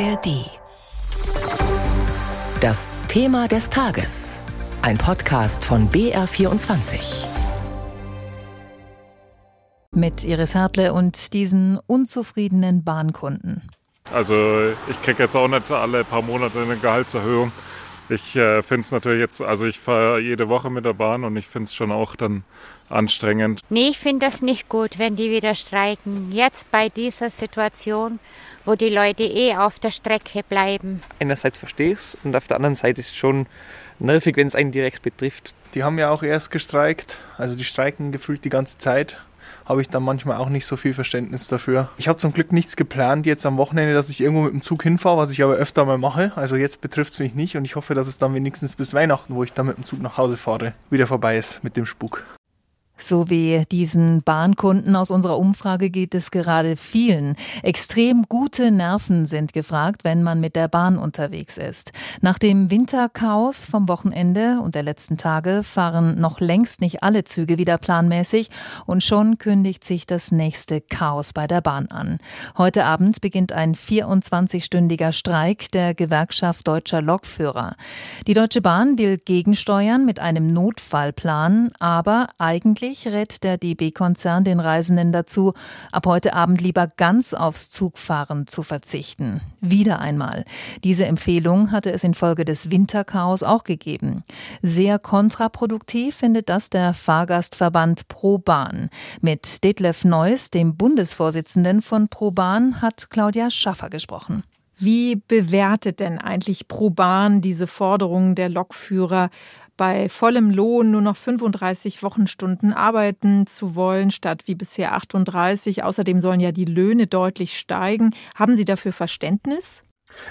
ARD. Das Thema des Tages. Ein Podcast von BR24. Mit Iris Hartle und diesen unzufriedenen Bahnkunden. Also ich kriege jetzt auch nicht alle paar Monate eine Gehaltserhöhung. Ich äh, finde es natürlich jetzt, also ich fahre jede Woche mit der Bahn und ich finde es schon auch dann anstrengend. Nee, ich finde das nicht gut, wenn die wieder streiken. Jetzt bei dieser Situation, wo die Leute eh auf der Strecke bleiben. Einerseits verstehe ich es und auf der anderen Seite ist es schon nervig, wenn es einen direkt betrifft. Die haben ja auch erst gestreikt, also die streiken gefühlt die ganze Zeit habe ich dann manchmal auch nicht so viel Verständnis dafür. Ich habe zum Glück nichts geplant jetzt am Wochenende, dass ich irgendwo mit dem Zug hinfahre, was ich aber öfter mal mache. Also jetzt betrifft es mich nicht und ich hoffe, dass es dann wenigstens bis Weihnachten, wo ich dann mit dem Zug nach Hause fahre, wieder vorbei ist mit dem Spuk. So wie diesen Bahnkunden aus unserer Umfrage geht es gerade vielen. Extrem gute Nerven sind gefragt, wenn man mit der Bahn unterwegs ist. Nach dem Winterchaos vom Wochenende und der letzten Tage fahren noch längst nicht alle Züge wieder planmäßig und schon kündigt sich das nächste Chaos bei der Bahn an. Heute Abend beginnt ein 24-stündiger Streik der Gewerkschaft deutscher Lokführer. Die Deutsche Bahn will gegensteuern mit einem Notfallplan, aber eigentlich Eigentlich rät der DB-Konzern den Reisenden dazu, ab heute Abend lieber ganz aufs Zugfahren zu verzichten. Wieder einmal. Diese Empfehlung hatte es infolge des Winterchaos auch gegeben. Sehr kontraproduktiv findet das der Fahrgastverband Pro Bahn. Mit Detlef Neuss, dem Bundesvorsitzenden von Pro Bahn, hat Claudia Schaffer gesprochen. Wie bewertet denn eigentlich Pro Bahn diese Forderungen der Lokführer? Bei vollem Lohn nur noch 35 Wochenstunden arbeiten zu wollen, statt wie bisher 38. Außerdem sollen ja die Löhne deutlich steigen. Haben Sie dafür Verständnis?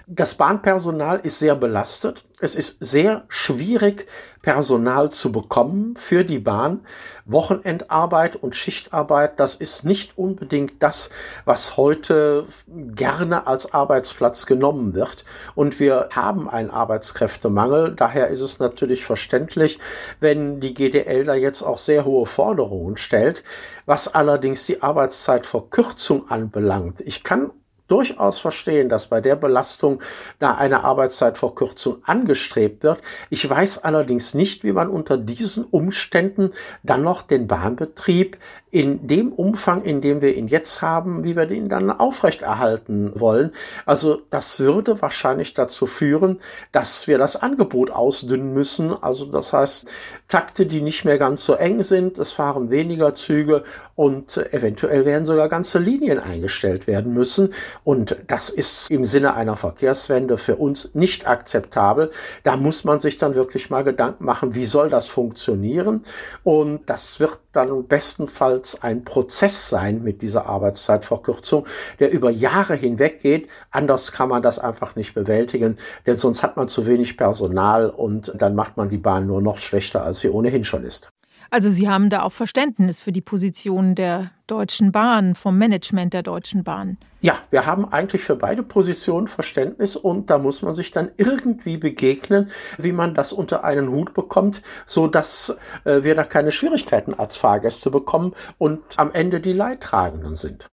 Das Bahnpersonal ist sehr belastet. Es ist sehr schwierig, Personal zu bekommen für die Bahn. Wochenendarbeit und Schichtarbeit, das ist nicht unbedingt das, was heute gerne als Arbeitsplatz genommen wird. Und wir haben einen Arbeitskräftemangel. Daher ist es natürlich verständlich, wenn die GDL da jetzt auch sehr hohe Forderungen stellt. Was allerdings die Arbeitszeitverkürzung anbelangt, ich kann durchaus verstehen, dass bei der Belastung da eine Arbeitszeitverkürzung angestrebt wird. Ich weiß allerdings nicht, wie man unter diesen Umständen dann noch den Bahnbetrieb in dem Umfang, in dem wir ihn jetzt haben, wie wir den dann aufrechterhalten wollen. Also das würde wahrscheinlich dazu führen, dass wir das Angebot ausdünnen müssen. Also das heißt, Takte, die nicht mehr ganz so eng sind, es fahren weniger Züge und eventuell werden sogar ganze Linien eingestellt werden müssen. Und das ist im Sinne einer Verkehrswende für uns nicht akzeptabel. Da muss man sich dann wirklich mal Gedanken machen, wie soll das funktionieren? Und das wird dann bestenfalls ein Prozess sein mit dieser Arbeitszeitverkürzung, der über Jahre hinweg geht. Anders kann man das einfach nicht bewältigen, denn sonst hat man zu wenig Personal und dann macht man die Bahn nur noch schlechter, als sie ohnehin schon ist. Also Sie haben da auch Verständnis für die Position der Deutschen Bahn, vom Management der Deutschen Bahn. Ja, wir haben eigentlich für beide Positionen Verständnis und da muss man sich dann irgendwie begegnen, wie man das unter einen Hut bekommt, so dass äh, wir da keine Schwierigkeiten als Fahrgäste bekommen und am Ende die Leidtragenden sind.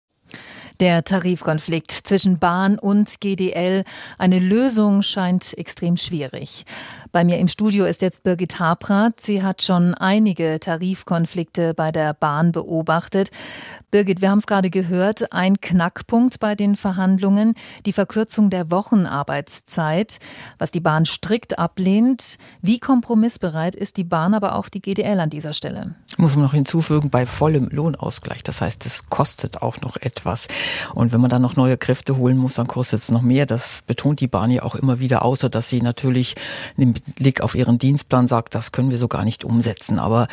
Der Tarifkonflikt zwischen Bahn und GDL. Eine Lösung scheint extrem schwierig. Bei mir im Studio ist jetzt Birgit Habrath. Sie hat schon einige Tarifkonflikte bei der Bahn beobachtet. Birgit, wir haben es gerade gehört, ein Knackpunkt bei den Verhandlungen, die Verkürzung der Wochenarbeitszeit, was die Bahn strikt ablehnt. Wie kompromissbereit ist die Bahn, aber auch die GDL an dieser Stelle? Muss man noch hinzufügen, bei vollem Lohnausgleich. Das heißt, es kostet auch noch etwas. Und wenn man dann noch neue Kräfte holen muss, dann kostet es noch mehr. Das betont die Bahn ja auch immer wieder, außer dass sie natürlich Blick auf ihren Dienstplan sagt, das können wir so gar nicht umsetzen. Aber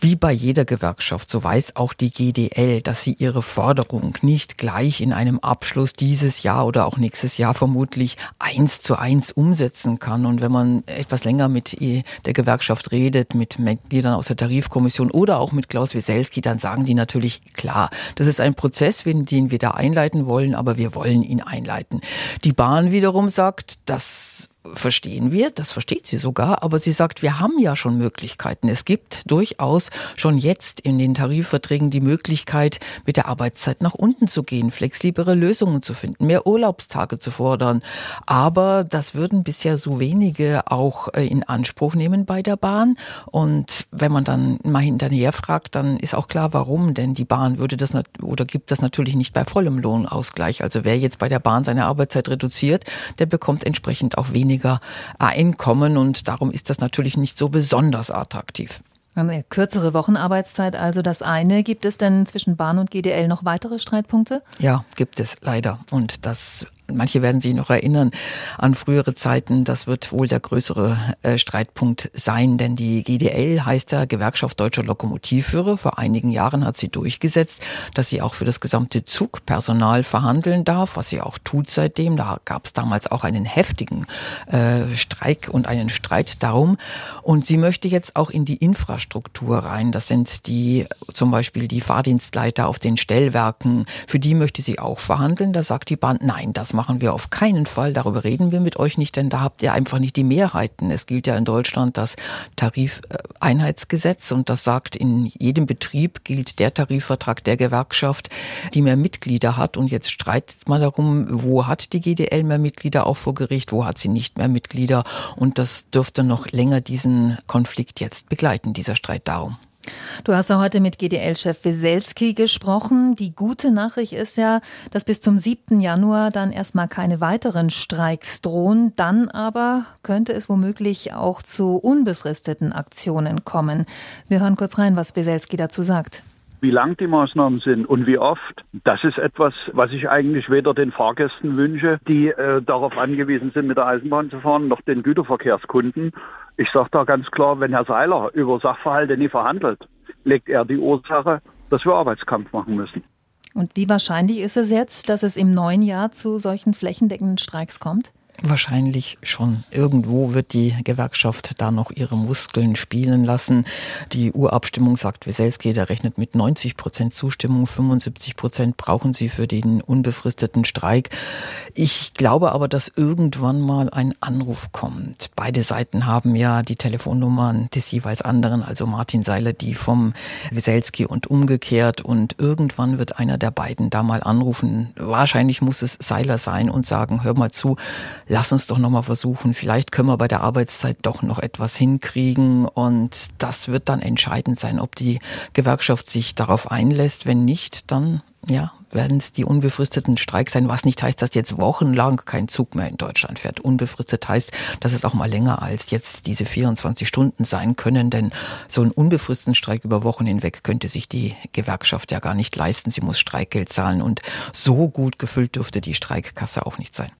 wie bei jeder Gewerkschaft, so weiß auch die GDL, dass sie ihre Forderung nicht gleich in einem Abschluss dieses Jahr oder auch nächstes Jahr vermutlich eins zu eins umsetzen kann. Und wenn man etwas länger mit der Gewerkschaft redet, mit Mitgliedern aus der Tarifkommission oder auch mit Klaus Wieselski, dann sagen die natürlich, klar, das ist ein Prozess, den wir da einleiten wollen, aber wir wollen ihn einleiten. Die Bahn wiederum sagt, das verstehen wir, das versteht sie sogar, aber sie sagt, wir haben ja schon Möglichkeiten. Es gibt durchaus schon jetzt in den Tarifverträgen die Möglichkeit, mit der Arbeitszeit nach unten zu gehen, flexiblere Lösungen zu finden, mehr Urlaubstage zu fordern. Aber das würden bisher so wenige auch äh, in Anspruch nehmen bei der Bahn. Und wenn man dann mal hinterher fragt, dann ist auch klar, warum. Denn die Bahn würde das oder gibt das natürlich nicht bei vollem Lohnausgleich. Also wer jetzt bei der Bahn seine Arbeitszeit reduziert, der bekommt entsprechend auch weniger weniger Einkommen und darum ist das natürlich nicht so besonders attraktiv. Eine kürzere Wochenarbeitszeit, also das eine. Gibt es denn zwischen Bahn und GDL noch weitere Streitpunkte? Ja, gibt es leider. Und das Manche werden sich noch erinnern an frühere Zeiten. Das wird wohl der größere äh, Streitpunkt sein, denn die GDL heißt ja Gewerkschaft Deutscher Lokomotivführer. Vor einigen Jahren hat sie durchgesetzt, dass sie auch für das gesamte Zugpersonal verhandeln darf, was sie auch tut seitdem. Da gab es damals auch einen heftigen äh, Streik und einen Streit darum. Und sie möchte jetzt auch in die Infrastruktur rein. Das sind die zum Beispiel die Fahrdienstleiter auf den Stellwerken. Für die möchte sie auch verhandeln. Da sagt die Bahn, nein, das machen wir auf keinen Fall. Darüber reden wir mit euch nicht, denn da habt ihr einfach nicht die Mehrheiten. Es gilt ja in Deutschland das Tarifeinheitsgesetz und das sagt, in jedem Betrieb gilt der Tarifvertrag der Gewerkschaft, die mehr Mitglieder hat. Und jetzt streitet man darum, wo hat die GDL mehr Mitglieder auch vor Gericht, wo hat sie nicht mehr Mitglieder. Und das dürfte noch länger diesen Konflikt jetzt begleiten, dieser Streit darum. Du hast ja heute mit GDL-Chef Weselski gesprochen. Die gute Nachricht ist ja, dass bis zum 7. Januar dann erstmal keine weiteren Streiks drohen. Dann aber könnte es womöglich auch zu unbefristeten Aktionen kommen. Wir hören kurz rein, was Weselski dazu sagt. Wie lang die Maßnahmen sind und wie oft, das ist etwas, was ich eigentlich weder den Fahrgästen wünsche, die äh, darauf angewiesen sind, mit der Eisenbahn zu fahren, noch den Güterverkehrskunden. Ich sage da ganz klar, wenn Herr Seiler über Sachverhalte nie verhandelt, legt er die Ursache, dass wir Arbeitskampf machen müssen. Und wie wahrscheinlich ist es jetzt, dass es im neuen Jahr zu solchen flächendeckenden Streiks kommt? Wahrscheinlich schon. Irgendwo wird die Gewerkschaft da noch ihre Muskeln spielen lassen. Die Urabstimmung sagt Weselski, der rechnet mit 90 Prozent Zustimmung, 75 Prozent brauchen sie für den unbefristeten Streik. Ich glaube aber, dass irgendwann mal ein Anruf kommt. Beide Seiten haben ja die Telefonnummern des jeweils anderen, also Martin Seiler, die vom Weselski und umgekehrt. Und irgendwann wird einer der beiden da mal anrufen. Wahrscheinlich muss es Seiler sein und sagen, hör mal zu, lass uns doch nochmal versuchen, vielleicht können wir bei der Arbeitszeit doch noch etwas hinkriegen. Und das wird dann entscheidend sein, ob die Gewerkschaft sich darauf einlässt. Wenn nicht, dann ja, werden es die unbefristeten Streiks sein, was nicht heißt, dass jetzt wochenlang kein Zug mehr in Deutschland fährt. Unbefristet heißt, dass es auch mal länger als jetzt diese 24 Stunden sein können, denn so einen unbefristeten Streik über Wochen hinweg könnte sich die Gewerkschaft ja gar nicht leisten. Sie muss Streikgeld zahlen und so gut gefüllt dürfte die Streikkasse auch nicht sein.